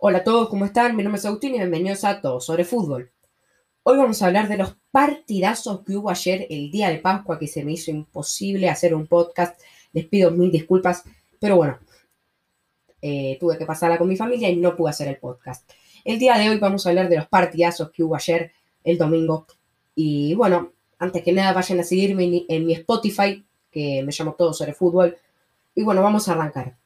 Hola a todos, ¿cómo están? Mi nombre es Agustín y bienvenidos a Todos sobre Fútbol. Hoy vamos a hablar de los partidazos que hubo ayer, el día de Pascua, que se me hizo imposible hacer un podcast. Les pido mil disculpas, pero bueno, eh, tuve que pasarla con mi familia y no pude hacer el podcast. El día de hoy vamos a hablar de los partidazos que hubo ayer, el domingo. Y bueno, antes que nada vayan a seguirme en mi Spotify, que me llamo Todo sobre Fútbol. Y bueno, vamos a arrancar.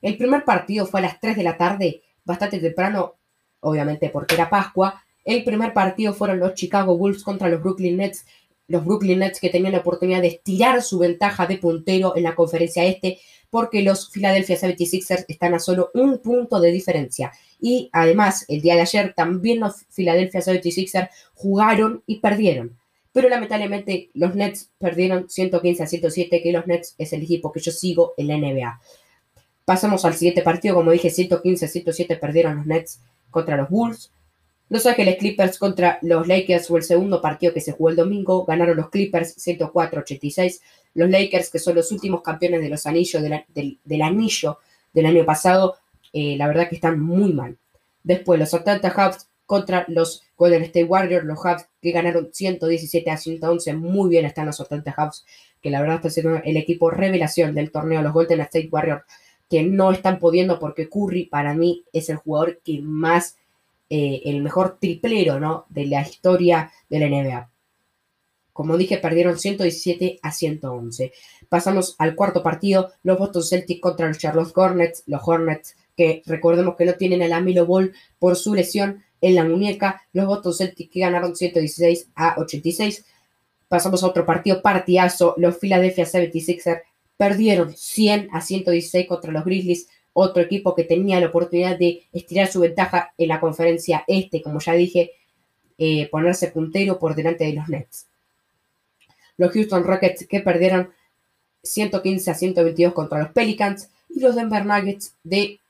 El primer partido fue a las 3 de la tarde, bastante temprano, obviamente porque era Pascua. El primer partido fueron los Chicago Bulls contra los Brooklyn Nets. Los Brooklyn Nets que tenían la oportunidad de estirar su ventaja de puntero en la conferencia este, porque los Philadelphia 76ers están a solo un punto de diferencia. Y además, el día de ayer también los Philadelphia 76ers jugaron y perdieron. Pero lamentablemente los Nets perdieron 115 a 107, que los Nets es el equipo que yo sigo en la NBA. Pasamos al siguiente partido, como dije, 115-107 perdieron los Nets contra los Bulls. Los Ángeles Clippers contra los Lakers fue el segundo partido que se jugó el domingo. Ganaron los Clippers 104-86. Los Lakers, que son los últimos campeones de los anillos del, anillo del año pasado, eh, la verdad que están muy mal. Después los Atlanta Hawks contra los Golden State Warriors, los Hawks que ganaron 117 a 111. Muy bien están los Atlanta Hawks, que la verdad está siendo el equipo revelación del torneo. Los Golden State Warriors que no están pudiendo porque Curry para mí es el jugador que más, eh, el mejor triplero ¿no? de la historia de la NBA. Como dije, perdieron 117 a 111. Pasamos al cuarto partido, los Boston Celtics contra los Charlotte Hornets. Los Hornets que recordemos que no tienen el Amilo Ball por su lesión en la muñeca. Los Boston Celtics que ganaron 116 a 86. Pasamos a otro partido partidazo, los Philadelphia 76ers Perdieron 100 a 116 contra los Grizzlies, otro equipo que tenía la oportunidad de estirar su ventaja en la conferencia este, como ya dije, eh, ponerse puntero por delante de los Nets. Los Houston Rockets que perdieron 115 a 122 contra los Pelicans y los Denver Nuggets de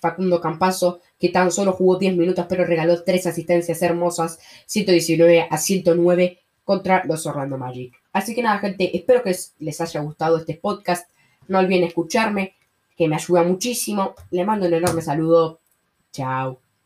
Facundo Campazo, que tan solo jugó 10 minutos pero regaló 3 asistencias hermosas, 119 a 109 contra los Orlando Magic. Así que nada, gente, espero que les haya gustado este podcast. No olviden escucharme, que me ayuda muchísimo. Le mando un enorme saludo. Chao.